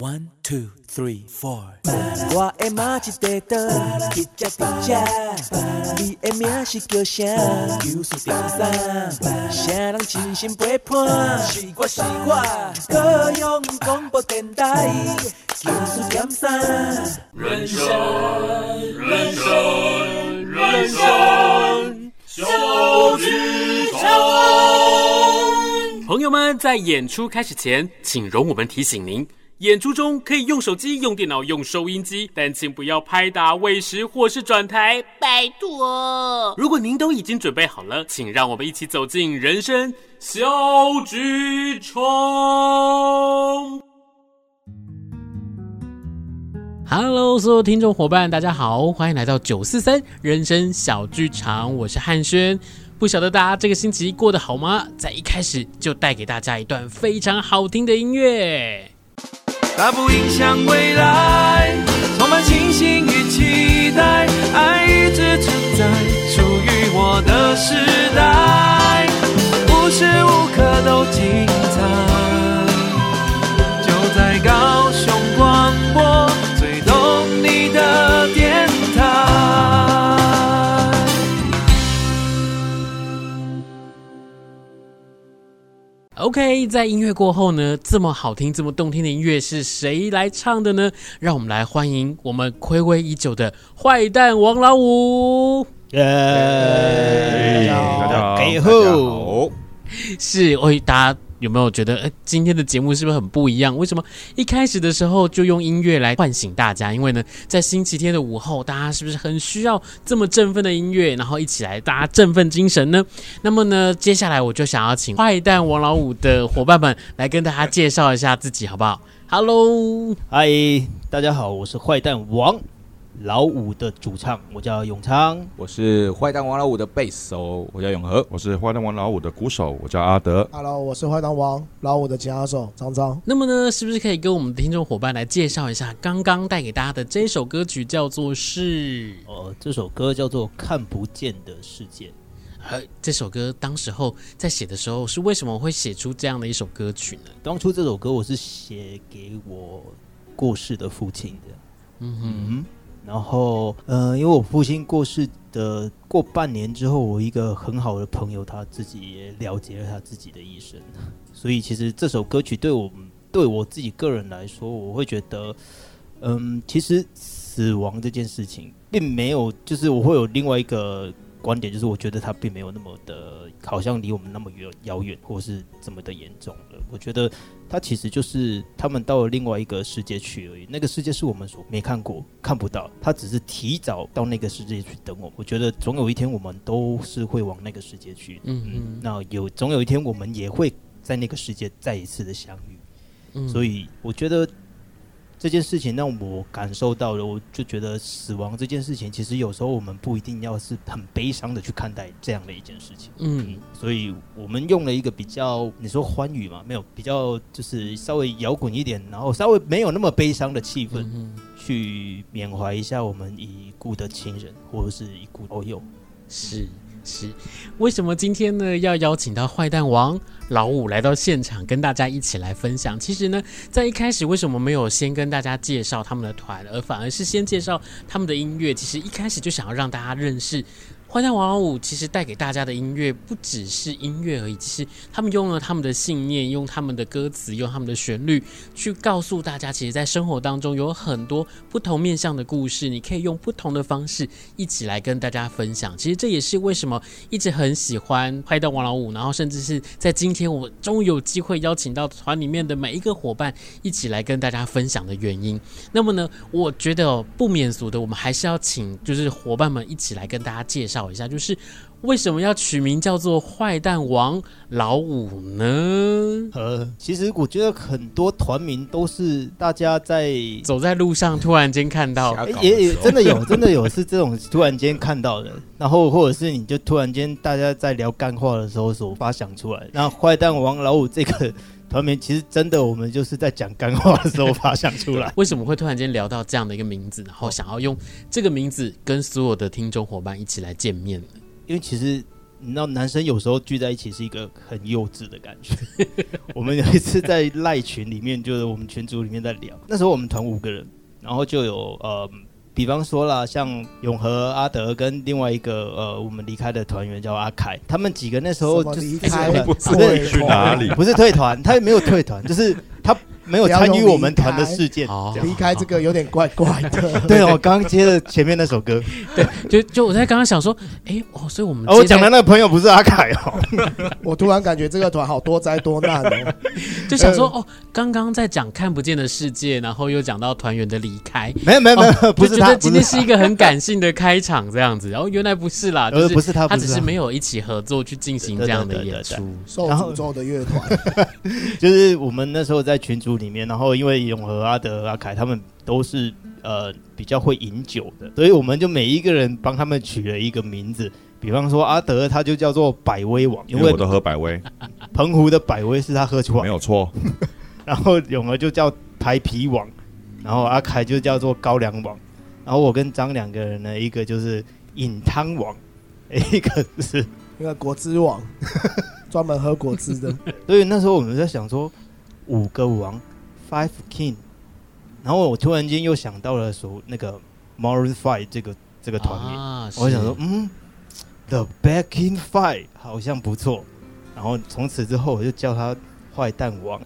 One two three four。我的妈一块倒，一只一只。你的名是叫啥？有事点啥？啥人真心陪伴？是我是我。高雄广播电台，有事点啥？人生人生人生小剧场。朋友们，在演出开始前，请容我们提醒您。演出中可以用手机、用电脑、用收音机，但请不要拍打、喂食或是转台，拜托。如果您都已经准备好了，请让我们一起走进人生小剧场。Hello，所有听众伙伴，大家好，欢迎来到九四三人生小剧场，我是汉轩。不晓得大家这个星期过得好吗？在一开始就带给大家一段非常好听的音乐。它不影响未来，充满信心与期待，爱一直存在，属于我的时代，无时无刻都精彩，OK，在音乐过后呢，这么好听、这么动听的音乐是谁来唱的呢？让我们来欢迎我们暌违已久的坏蛋王老五。耶、yeah，大家好，大家好，大家好，是，我，大家。有没有觉得，诶，今天的节目是不是很不一样？为什么一开始的时候就用音乐来唤醒大家？因为呢，在星期天的午后，大家是不是很需要这么振奋的音乐，然后一起来大家振奋精神呢？那么呢，接下来我就想要请坏蛋王老五的伙伴们来跟大家介绍一下自己，好不好？Hello，嗨，大家好，我是坏蛋王。老五的主唱，我叫永昌；我是坏蛋王老五的贝斯手，我叫永和；我是坏蛋王老五的鼓手，我叫阿德。Hello，我是坏蛋王老五的吉他手张张。那么呢，是不是可以跟我们的听众伙伴来介绍一下刚刚带给大家的这首歌曲，叫做是？呃，这首歌叫做《看不见的世界》。呃，这首歌当时候在写的时候，是为什么会写出这样的一首歌曲呢？当初这首歌我是写给我过世的父亲的。嗯哼。嗯然后，嗯，因为我父亲过世的过半年之后，我一个很好的朋友他自己也了结了他自己的一生，所以其实这首歌曲对我对我自己个人来说，我会觉得，嗯，其实死亡这件事情并没有，就是我会有另外一个观点，就是我觉得它并没有那么的，好像离我们那么远遥远，或是这么的严重了。我觉得。他其实就是他们到了另外一个世界去而已，那个世界是我们所没看过、看不到。他只是提早到那个世界去等我。我觉得总有一天我们都是会往那个世界去。嗯嗯。那有总有一天我们也会在那个世界再一次的相遇。嗯。所以我觉得。这件事情让我感受到了，我就觉得死亡这件事情，其实有时候我们不一定要是很悲伤的去看待这样的一件事情。嗯，所以我们用了一个比较，你说欢愉嘛？没有，比较就是稍微摇滚一点，然后稍微没有那么悲伤的气氛，去缅怀一下我们已故的亲人或者是已故的好友。是。是，为什么今天呢要邀请到坏蛋王老五来到现场，跟大家一起来分享？其实呢，在一开始为什么没有先跟大家介绍他们的团，而反而是先介绍他们的音乐？其实一开始就想要让大家认识。坏蛋王老五其实带给大家的音乐不只是音乐而已，其实他们用了他们的信念，用他们的歌词，用他们的旋律，去告诉大家，其实，在生活当中有很多不同面向的故事，你可以用不同的方式一起来跟大家分享。其实这也是为什么一直很喜欢坏蛋王老五，然后甚至是在今天我终于有机会邀请到团里面的每一个伙伴一起来跟大家分享的原因。那么呢，我觉得不免俗的，我们还是要请就是伙伴们一起来跟大家介绍。找一下，就是为什么要取名叫做坏蛋王老五呢？呃，其实我觉得很多团名都是大家在走在路上突然间看到，也也真的有，真的有是这种突然间看到的，然后或者是你就突然间大家在聊干话的时候所发想出来。那坏蛋王老五这个团名，其实真的我们就是在讲干话的时候发想出来。为什么会突然间聊到这样的一个名字，然后想要用这个名字跟所有的听众伙伴一起来见面？因为其实你知道，男生有时候聚在一起是一个很幼稚的感觉。我们有一次在赖群里面，就是我们群组里面在聊，那时候我们团五个人，然后就有呃，比方说啦，像永和、阿德跟另外一个呃，我们离开的团员叫阿凯，他们几个那时候就离开了，不知道去哪里，不是退团，他也没有退团，就是他。没有参与我们团的事件，离开。这个有点怪怪的。对，我刚接了前面那首歌，对，就就我在刚刚想说，哎，哦，所以我们我讲的那个朋友不是阿凯哦。我突然感觉这个团好多灾多难哦，就想说哦，刚刚在讲看不见的世界，然后又讲到团员的离开，没有没有没有，不是他，今天是一个很感性的开场这样子，然后原来不是啦，呃，不是他，他。只是没有一起合作去进行这样的演出，受诅咒的乐团，就是我们那时候在群组里面，然后因为。永和、阿德、阿凯他们都是呃比较会饮酒的，所以我们就每一个人帮他们取了一个名字。比方说阿德，他就叫做百威王，因为我都喝百威。澎湖的百威是他喝出来，没有错。然后永和就叫台皮王，然后阿凯就叫做高粱王，然后我跟张两个人呢，一个就是饮汤王，一个是那个果汁王，专门喝果汁的。所以那时候我们在想说五个王。Five King，然后我突然间又想到了说那个 Maroon Five 这个这个团名，啊、我想说嗯，The Backing Five 好像不错，然后从此之后我就叫他坏蛋王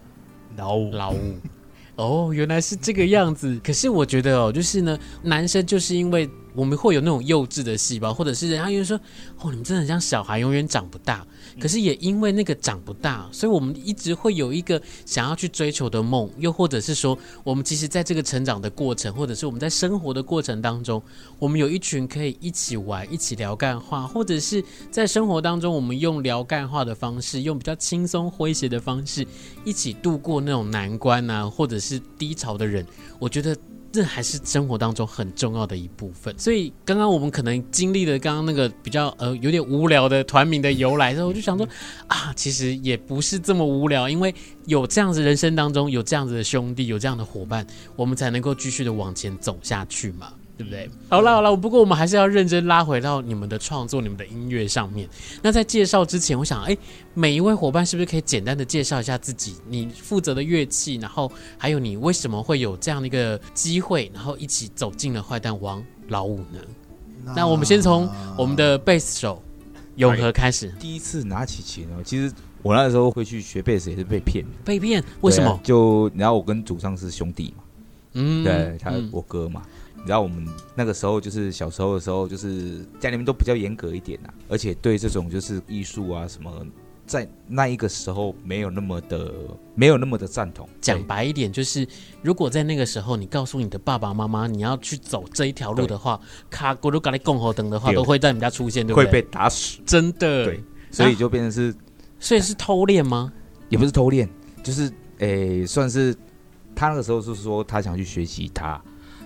老五。老五，哦，原来是这个样子。可是我觉得哦，就是呢，男生就是因为。我们会有那种幼稚的细胞，或者是人家因为说，哦，你们真的很像小孩，永远长不大。可是也因为那个长不大，所以我们一直会有一个想要去追求的梦，又或者是说，我们其实在这个成长的过程，或者是我们在生活的过程当中，我们有一群可以一起玩、一起聊干话，或者是在生活当中，我们用聊干话的方式，用比较轻松诙谐的方式，一起度过那种难关啊，或者是低潮的人，我觉得。这还是生活当中很重要的一部分，所以刚刚我们可能经历了刚刚那个比较呃有点无聊的团名的由来之后，我就想说啊，其实也不是这么无聊，因为有这样子人生当中有这样子的兄弟，有这样的伙伴，我们才能够继续的往前走下去嘛。对不对？好了好了，不过我们还是要认真拉回到你们的创作、你们的音乐上面。那在介绍之前，我想，哎，每一位伙伴是不是可以简单的介绍一下自己？你负责的乐器，然后还有你为什么会有这样的一个机会，然后一起走进了坏蛋王老五呢？那，那我们先从我们的贝斯手永和开始。第一次拿起琴哦，其实我那时候会去学贝斯也是被骗，被骗？为什么？啊、就然后我跟主唱是兄弟嘛，嗯，对他我哥嘛。然后我们那个时候就是小时候的时候，就是家里面都比较严格一点啊，而且对这种就是艺术啊什么，在那一个时候没有那么的没有那么的赞同。讲白一点，就是如果在那个时候你告诉你的爸爸妈妈你要去走这一条路的话，卡古鲁咖喱共和灯的话，都会在你们家出现，对不对？会被打死，真的。对，所以就变成是，啊、所以是偷练吗？也不是偷练，就是诶，算是他那个时候是说他想去学吉他。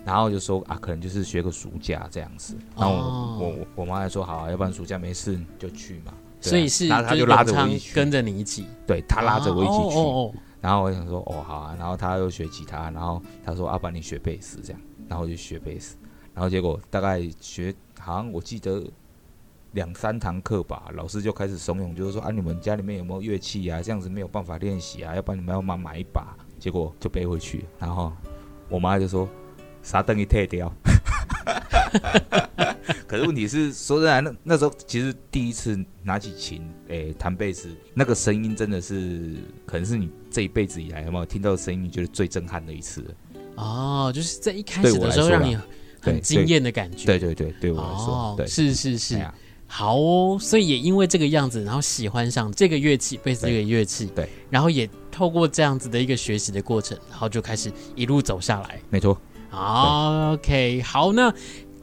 然后就说啊，可能就是学个暑假这样子。然后我、哦、我我妈还说好、啊，要不然暑假没事就去嘛。啊、所以是，然后他就拉着我一起，跟着你一起。对，他拉着我一起去。哦哦哦、然后我想说哦好啊，然后他又学吉他，然后他说阿爸、啊、你学贝斯这样，然后我就学贝斯。然后结果大概学好像我记得两三堂课吧，老师就开始怂恿，就是说啊你们家里面有没有乐器啊？这样子没有办法练习啊，要不然你们要买买一把。结果就背回去，然后我妈就说。啥等于退掉？可是问题是，说实在，那那时候其实第一次拿起琴，诶、欸，弹贝斯，那个声音真的是，可能是你这一辈子以来有没有听到的声音，你觉得最震撼的一次。哦，就是在一开始的时候，让你很惊艳的感觉。对对对，对我来说，哦、对是是是，哎、好哦。所以也因为这个样子，然后喜欢上这个乐器，贝斯这个乐器，对，对然后也透过这样子的一个学习的过程，然后就开始一路走下来。没错。好，OK，好，那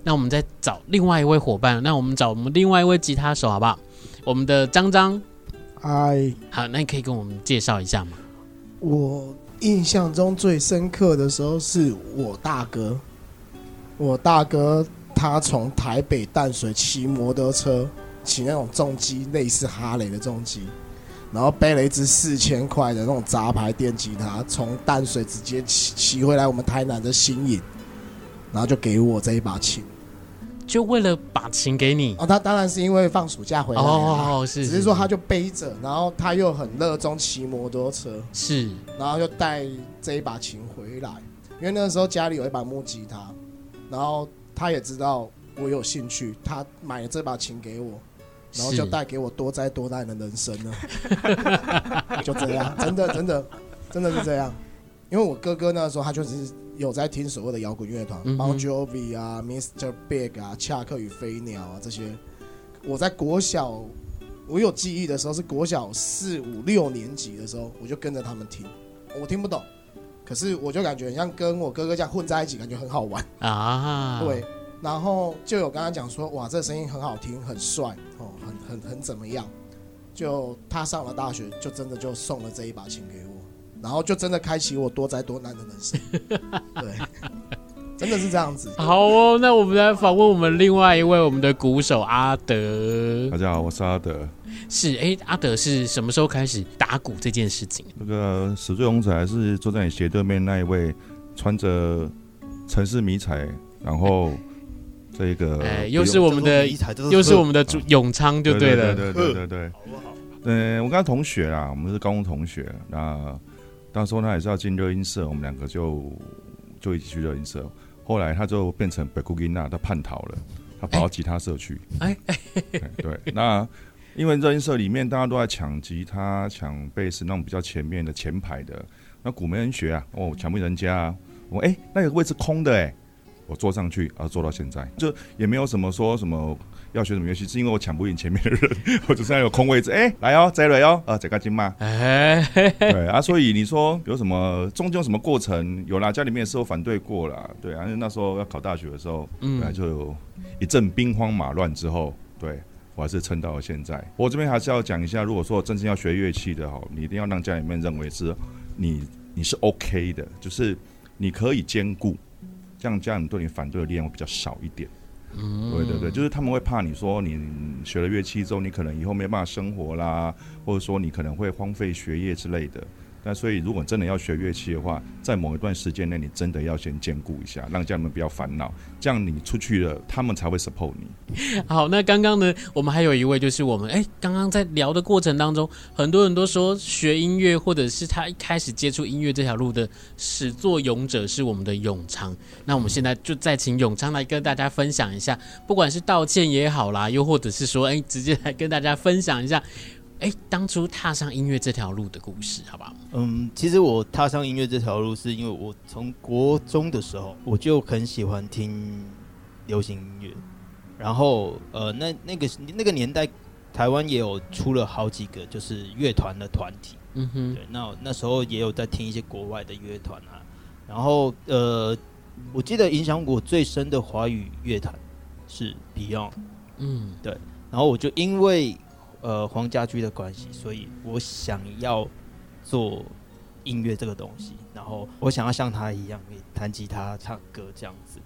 那我们再找另外一位伙伴，那我们找我们另外一位吉他手好不好？我们的张张，嗨，好，那你可以跟我们介绍一下吗？我印象中最深刻的时候是我大哥，我大哥他从台北淡水骑摩托车，骑那种重机，类似哈雷的重机。然后背了一支四千块的那种杂牌电吉他，从淡水直接骑骑回来我们台南的新营，然后就给我这一把琴。就为了把琴给你？哦，他当然是因为放暑假回来哦，是，只是说他就背着，然后他又很热衷骑摩托车，是，然后就带这一把琴回来，因为那个时候家里有一把木吉他，然后他也知道我有兴趣，他买了这把琴给我，然后就带给我多灾多难的人生了，就这样，真的真的真的是这样，因为我哥哥那时候他就是。有在听所谓的摇滚乐团，Bon Jovi 啊，Mr. Big 啊，恰克与飞鸟啊这些。我在国小，我有记忆的时候是国小四五六年级的时候，我就跟着他们听。我听不懂，可是我就感觉很像跟我哥哥这样混在一起，感觉很好玩啊。对，然后就有跟他讲说，哇，这声音很好听，很帅哦，很很很怎么样？就他上了大学，就真的就送了这一把琴给我。然后就真的开启我多灾多难的人生，对，真的是这样子。好哦，那我们来访问我们另外一位我们的鼓手阿德。大家好，我是阿德。是哎，阿德是什么时候开始打鼓这件事情？那个死罪勇者还是坐在你斜对面那一位，穿着城市迷彩，然后这个哎，又是我们的，又是我们的主永昌就对了，对对对对对。嗯，我跟他同学啦，我们是高中同学，那。当时他也是要进热音社，我们两个就就一起去热音社。后来他就变成北库吉娜，他叛逃了，他跑到吉他社去。哎 哎，对，那因为热音社里面大家都在抢吉他、抢贝斯，那种比较前面的前排的，那鼓没人学啊，哦，抢不赢人家啊。我哎，那个位置空的哎，我坐上去，啊，坐到现在，就也没有什么说什么。要学什么乐器？是因为我抢不赢前面的人，或者现在有空位置，哎、欸，来哦，再来哦，啊，这个金嘛，哎，对啊，所以你说有什么中间有什么过程？有啦，家里面也是有反对过啦，对啊，因为那时候要考大学的时候，嗯，本来就有一阵兵荒马乱之后，对我还是撑到了现在。我这边还是要讲一下，如果说真正要学乐器的哈，你一定要让家里面认为是你你是 OK 的，就是你可以兼顾，这样家人对你反对的力量会比较少一点。嗯，对对对，就是他们会怕你说你学了乐器之后，你可能以后没办法生活啦，或者说你可能会荒废学业之类的。那所以，如果真的要学乐器的话，在某一段时间内，你真的要先兼顾一下，让家人们不要烦恼，这样你出去了，他们才会 support 你。好，那刚刚呢，我们还有一位，就是我们哎，刚刚在聊的过程当中，很多人都说学音乐，或者是他一开始接触音乐这条路的始作俑者是我们的永昌。那我们现在就再请永昌来跟大家分享一下，不管是道歉也好啦，又或者是说，哎，直接来跟大家分享一下。哎，当初踏上音乐这条路的故事，好不好？嗯，其实我踏上音乐这条路，是因为我从国中的时候我就很喜欢听流行音乐，然后呃，那那个那个年代，台湾也有出了好几个就是乐团的团体，嗯哼，对，那那时候也有在听一些国外的乐团啊，然后呃，我记得影响我最深的华语乐团是 Beyond，嗯，对，然后我就因为。呃，黄家驹的关系，所以我想要做音乐这个东西，然后我想要像他一样，弹吉他、唱歌这样子。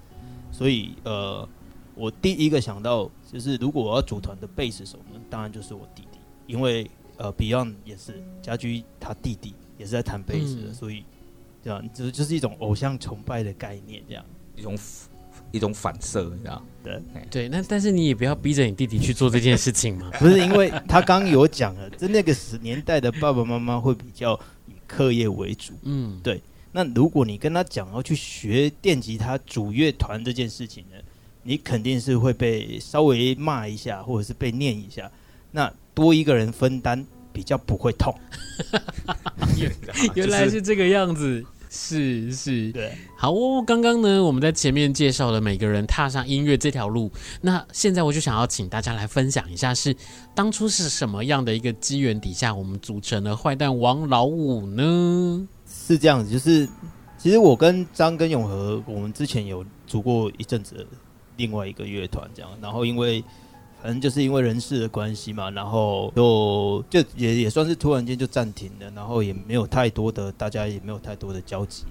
所以，呃，我第一个想到就是，如果我要组团的贝斯手呢，当然就是我弟弟，因为呃，Beyond 也是家驹他弟弟也是在弹贝斯的，嗯、所以这样就是就是一种偶像崇拜的概念，这样一种。一种反射，你知道？对对，那但是你也不要逼着你弟弟去做这件事情嘛。不是，因为他刚有讲了，在那个时年代的爸爸妈妈会比较以课业为主。嗯，对。那如果你跟他讲要去学电吉他组乐团这件事情呢，你肯定是会被稍微骂一下，或者是被念一下。那多一个人分担，比较不会痛。原来是这个样子。是是，对，好哦。刚刚呢，我们在前面介绍了每个人踏上音乐这条路，那现在我就想要请大家来分享一下，是当初是什么样的一个机缘底下，我们组成了坏蛋王老五呢？是这样子，就是其实我跟张跟永和，我们之前有组过一阵子另外一个乐团，这样，然后因为。反正就是因为人事的关系嘛，然后就就也也算是突然间就暂停了，然后也没有太多的大家也没有太多的交集，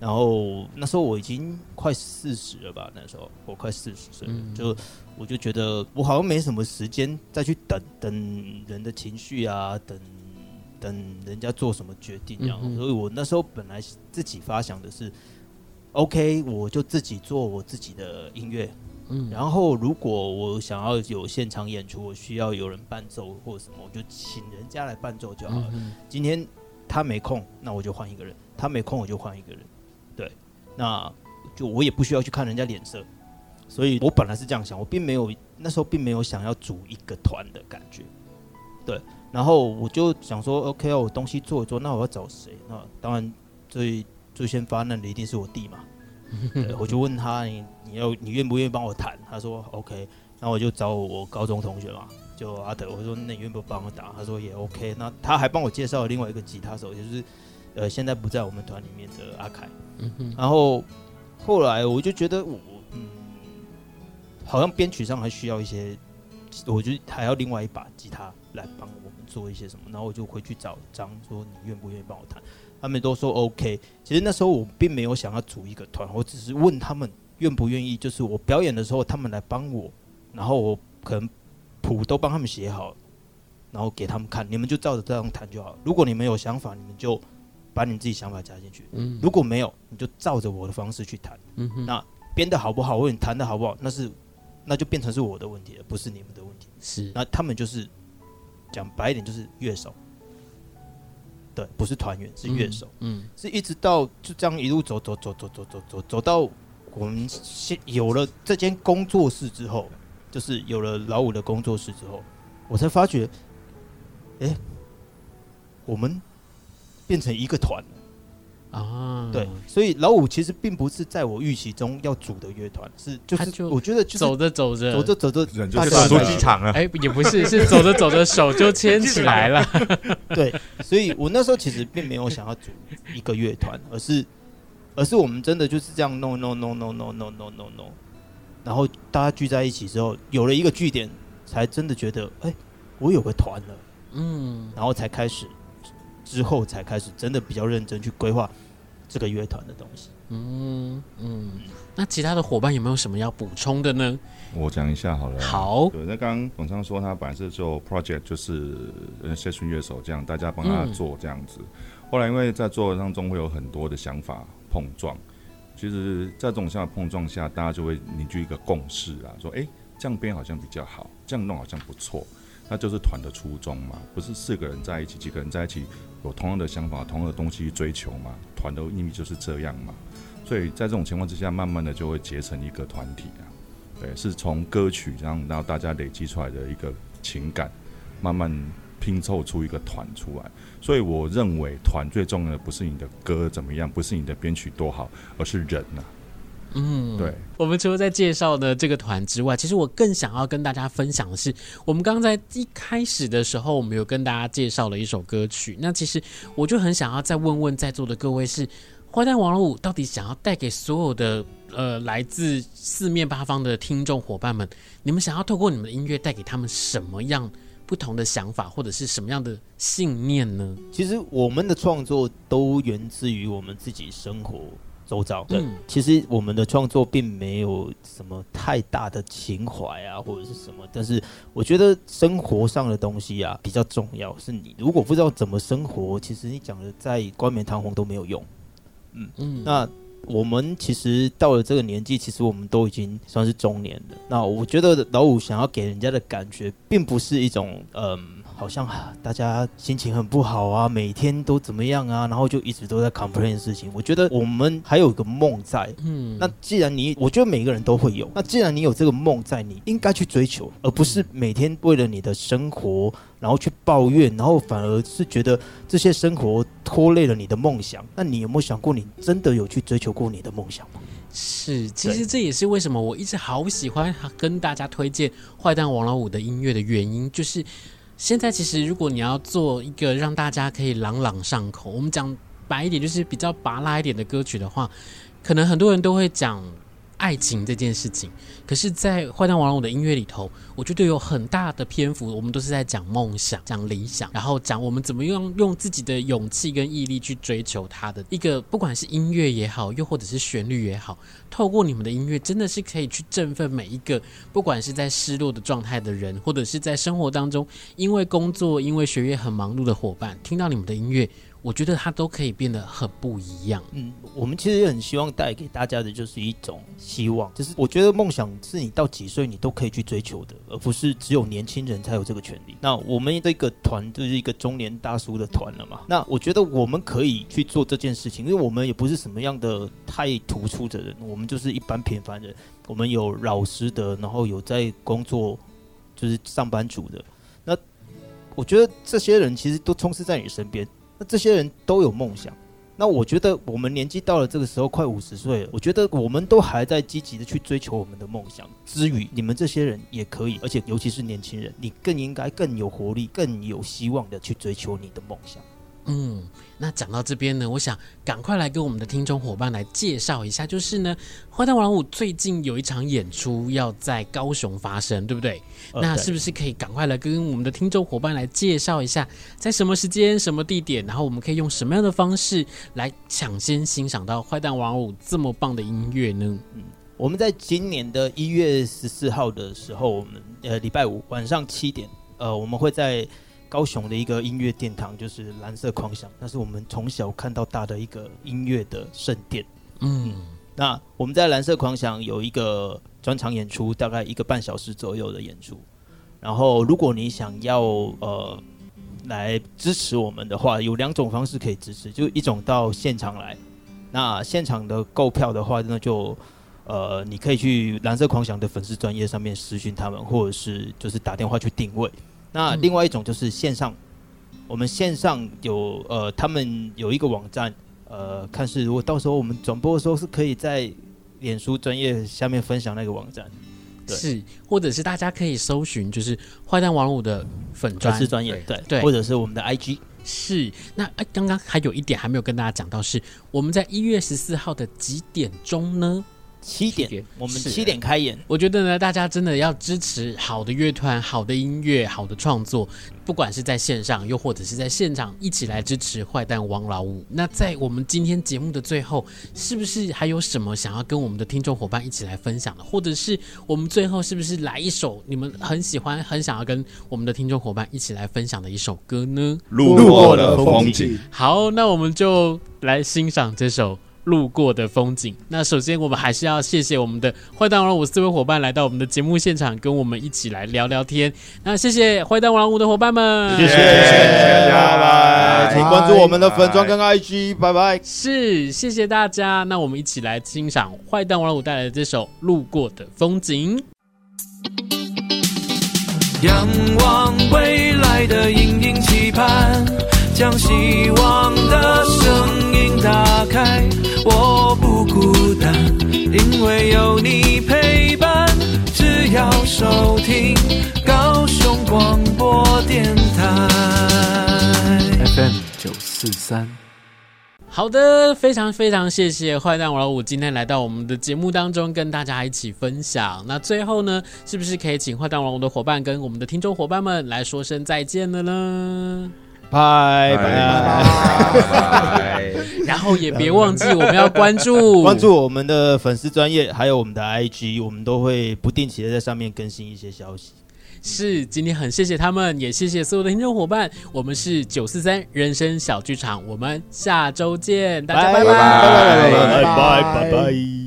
然后那时候我已经快四十了吧，那时候我快四十岁了，嗯、就我就觉得我好像没什么时间再去等等人的情绪啊，等等人家做什么决定这样，所以我那时候本来自己发想的是，OK，我就自己做我自己的音乐。嗯，然后如果我想要有现场演出，我需要有人伴奏或者什么，我就请人家来伴奏就好了。嗯、今天他没空，那我就换一个人；他没空，我就换一个人。对，那就我也不需要去看人家脸色。所以我本来是这样想，我并没有那时候并没有想要组一个团的感觉。对，然后我就想说，OK 啊，我东西做一做，那我要找谁？那当然最最先发难的一定是我弟嘛。对，我就问他，你你要你愿不愿意帮我弹？他说 OK，然后我就找我高中同学嘛，就阿德，我说那你愿不愿意帮我打？他说也 OK，那他还帮我介绍了另外一个吉他手，就是呃现在不在我们团里面的阿凯。嗯，然后后来我就觉得我嗯，好像编曲上还需要一些，我觉得还要另外一把吉他来帮我们做一些什么，然后我就回去找张说你愿不愿意帮我弹？他们都说 OK。其实那时候我并没有想要组一个团，我只是问他们愿不愿意，就是我表演的时候他们来帮我，然后我可能谱都帮他们写好，然后给他们看，你们就照着这样弹就好。如果你们有想法，你们就把你自己想法加进去。嗯。如果没有，你就照着我的方式去弹。嗯哼。那编的好不好，或者你弹的好不好，那是那就变成是我的问题了，不是你们的问题。是。那他们就是讲白一点，就是乐手。对，不是团员，是乐手。嗯，嗯，是一直到就这样一路走走走走走走走走到我们先有了这间工作室之后，就是有了老五的工作室之后，我才发觉，哎，我们变成一个团了。啊，对，所以老五其实并不是在我预期中要组的乐团，是就是我觉得就是走着走着走着走着人就走出机场了，哎，也不是，是走着走着 手就牵起来了。对，所以我那时候其实并没有想要组一个乐团，而是而是我们真的就是这样 no no no no no no no，，然后大家聚在一起之后，有了一个据点，才真的觉得，哎，我有个团了，嗯，然后才开始。之后才开始真的比较认真去规划这个乐团的东西。嗯嗯，那其他的伙伴有没有什么要补充的呢？我讲一下好了。好，对，那刚刚董昌说他本来是做 project，就是呃 session 乐手这样，大家帮他做这样子。嗯、后来因为在做当中会有很多的想法碰撞，其实在这种想法碰撞下，大家就会凝聚一个共识啊，说哎、欸，这样编好像比较好，这样弄好像不错。那就是团的初衷嘛，不是四个人在一起，几个人在一起有同样的想法、同样的东西去追求嘛？团的意义就是这样嘛。所以在这种情况之下，慢慢的就会结成一个团体啊。对，是从歌曲这样，然后大家累积出来的一个情感，慢慢拼凑出一个团出来。所以我认为团最重要的不是你的歌怎么样，不是你的编曲多好，而是人呐、嗯，对。我们除了在介绍的这个团之外，其实我更想要跟大家分享的是，我们刚刚在一开始的时候，我们有跟大家介绍了一首歌曲。那其实我就很想要再问问在座的各位是，是坏蛋王老五到底想要带给所有的呃来自四面八方的听众伙伴们，你们想要透过你们的音乐带给他们什么样不同的想法，或者是什么样的信念呢？其实我们的创作都源自于我们自己生活。周遭，对，其实我们的创作并没有什么太大的情怀啊，或者是什么，但是我觉得生活上的东西啊比较重要。是你如果不知道怎么生活，其实你讲的再冠冕堂皇都没有用。嗯嗯，那我们其实到了这个年纪，其实我们都已经算是中年了。那我觉得老五想要给人家的感觉，并不是一种嗯。好像大家心情很不好啊，每天都怎么样啊，然后就一直都在 complain 的事情。我觉得我们还有个梦在，嗯，那既然你，我觉得每个人都会有，那既然你有这个梦在，你应该去追求，而不是每天为了你的生活然后去抱怨，然后反而是觉得这些生活拖累了你的梦想。那你有没有想过，你真的有去追求过你的梦想吗？是，其实这也是为什么我一直好喜欢跟大家推荐坏蛋王老五的音乐的原因，就是。现在其实，如果你要做一个让大家可以朗朗上口，我们讲白一点，就是比较拔拉一点的歌曲的话，可能很多人都会讲。爱情这件事情，可是，在坏蛋王老五的音乐里头，我觉得有很大的篇幅，我们都是在讲梦想、讲理想，然后讲我们怎么样用自己的勇气跟毅力去追求它的一个，不管是音乐也好，又或者是旋律也好，透过你们的音乐，真的是可以去振奋每一个，不管是在失落的状态的人，或者是在生活当中因为工作、因为学业很忙碌的伙伴，听到你们的音乐。我觉得它都可以变得很不一样。嗯，我们其实很希望带给大家的就是一种希望，就是我觉得梦想是你到几岁你都可以去追求的，而不是只有年轻人才有这个权利。那我们这个团就是一个中年大叔的团了嘛，那我觉得我们可以去做这件事情，因为我们也不是什么样的太突出的人，我们就是一般平凡人。我们有老师的，然后有在工作，就是上班族的。那我觉得这些人其实都充斥在你身边。那这些人都有梦想。那我觉得我们年纪到了这个时候，快五十岁了，我觉得我们都还在积极的去追求我们的梦想。之余，你们这些人也可以，而且尤其是年轻人，你更应该更有活力、更有希望的去追求你的梦想。嗯，那讲到这边呢，我想赶快来跟我们的听众伙伴来介绍一下，就是呢，坏蛋王老五最近有一场演出要在高雄发生，对不对？呃、那是不是可以赶快来跟我们的听众伙伴来介绍一下，在什么时间、什么地点，然后我们可以用什么样的方式来抢先欣赏到坏蛋王老五这么棒的音乐呢？嗯，我们在今年的一月十四号的时候，我们呃礼拜五晚上七点，呃，我们会在。高雄的一个音乐殿堂就是蓝色狂想，那是我们从小看到大的一个音乐的圣殿。嗯，那我们在蓝色狂想有一个专场演出，大概一个半小时左右的演出。然后，如果你想要呃来支持我们的话，有两种方式可以支持，就一种到现场来。那现场的购票的话，那就呃你可以去蓝色狂想的粉丝专业上面私讯他们，或者是就是打电话去定位。那另外一种就是线上，嗯、我们线上有呃，他们有一个网站，呃，看是如果到时候我们转播的时候是可以在脸书专业下面分享那个网站，对，是，或者是大家可以搜寻就是坏蛋王老五的粉专是专业，对对，对，或者是我们的 IG，是。那哎，刚刚还有一点还没有跟大家讲到，是我们在一月十四号的几点钟呢？七点，我们七点开演。我觉得呢，大家真的要支持好的乐团、好的音乐、好的创作，不管是在线上，又或者是在现场，一起来支持坏蛋王老五。那在我们今天节目的最后，是不是还有什么想要跟我们的听众伙伴一起来分享的？或者是我们最后是不是来一首你们很喜欢、很想要跟我们的听众伙伴一起来分享的一首歌呢？路过的风景。好，那我们就来欣赏这首。路过的风景。那首先，我们还是要谢谢我们的坏蛋王老五四位伙伴来到我们的节目现场，跟我们一起来聊聊天。那谢谢坏蛋王老五的伙伴们，谢谢，谢谢大家，拜拜，请关注我们的粉专跟 IG，拜拜。是，谢谢大家。那我们一起来欣赏坏蛋王老五带来的这首《路过的风景》。仰望未来的隐隐期盼，将希望的声音打开。我不孤单，因为有你陪伴。只要收听高雄广播电台 FM 九四三。好的，非常非常谢谢坏蛋王老五今天来到我们的节目当中，跟大家一起分享。那最后呢，是不是可以请坏蛋王老五的伙伴跟我们的听众伙伴们来说声再见了呢？拜拜。拜，然后也别忘记我们要关注。关注我们的粉丝专业，还有我们的 IG，我们都会不定期的在上面更新一些消息。是，今天很谢谢他们，也谢谢所有的听众伙伴。我们是九四三人生小剧场，我们下周见，大家拜。拜拜。拜拜。拜拜。拜拜。